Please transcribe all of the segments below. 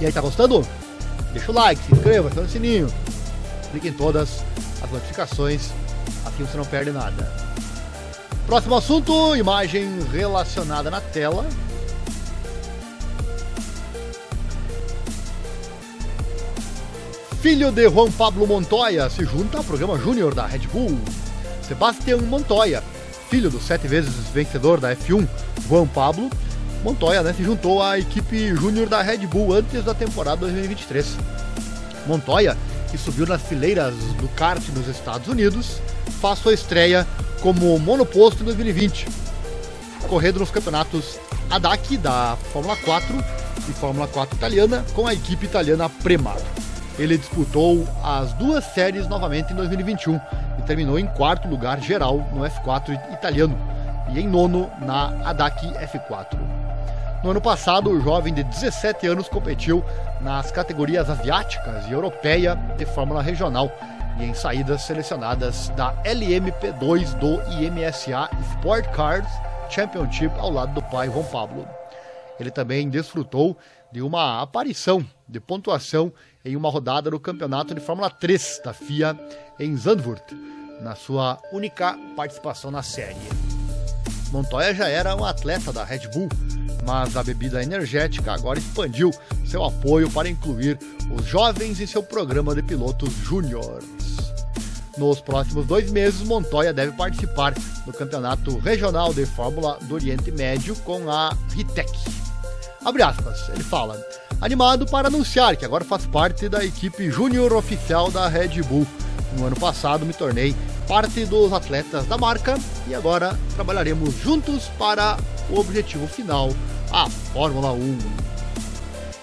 E aí, tá gostando? Deixa o like, se inscreva, aciona o sininho. Clique em todas as notificações, assim você não perde nada. Próximo assunto, imagem relacionada na tela. Filho de Juan Pablo Montoya se junta ao programa Júnior da Red Bull. Sebastian Montoya, filho do sete vezes vencedor da F1, Juan Pablo, Montoya né, se juntou à equipe júnior da Red Bull antes da temporada 2023. Montoya, que subiu nas fileiras do kart nos Estados Unidos, faz sua estreia como monoposto em 2020, correndo nos campeonatos ADAC da Fórmula 4 e Fórmula 4 italiana com a equipe italiana Premato. Ele disputou as duas séries novamente em 2021 e terminou em quarto lugar geral no F4 italiano e em nono na ADAC F4. No ano passado, o jovem de 17 anos competiu nas categorias asiáticas e europeia de Fórmula Regional e em saídas selecionadas da LMP2 do IMSA Sport Cars Championship ao lado do pai Juan Pablo. Ele também desfrutou de uma aparição de pontuação em uma rodada do Campeonato de Fórmula 3 da FIA em Zandvoort, na sua única participação na série. Montoya já era um atleta da Red Bull, mas a bebida energética agora expandiu seu apoio para incluir os jovens em seu programa de pilotos júniores. Nos próximos dois meses, Montoya deve participar do Campeonato Regional de Fórmula do Oriente Médio com a Ritec. Abre aspas, ele fala, animado para anunciar que agora faz parte da equipe júnior oficial da Red Bull. No ano passado me tornei parte dos atletas da marca e agora trabalharemos juntos para o objetivo final, a Fórmula 1.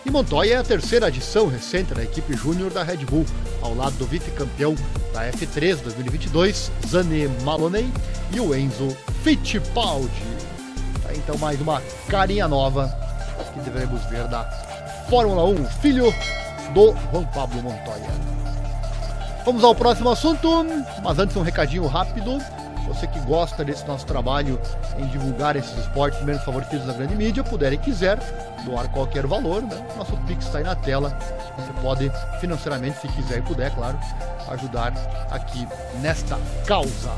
E Montoya é a terceira adição recente da equipe júnior da Red Bull, ao lado do vice-campeão da F3 2022, Zane Maloney, e o Enzo Fittipaldi. Tá, então mais uma carinha nova que devemos ver da Fórmula 1, filho do Juan Pablo Montoya. Vamos ao próximo assunto, mas antes um recadinho rápido. Você que gosta desse nosso trabalho em divulgar esses esportes menos favorecidos da grande mídia, puder e quiser doar qualquer valor, né? nosso Pix está aí na tela. Você pode financeiramente, se quiser e puder, claro, ajudar aqui nesta causa.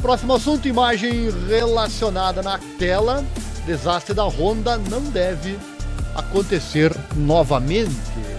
Próximo assunto, imagem relacionada na tela. Desastre da Honda não deve acontecer novamente.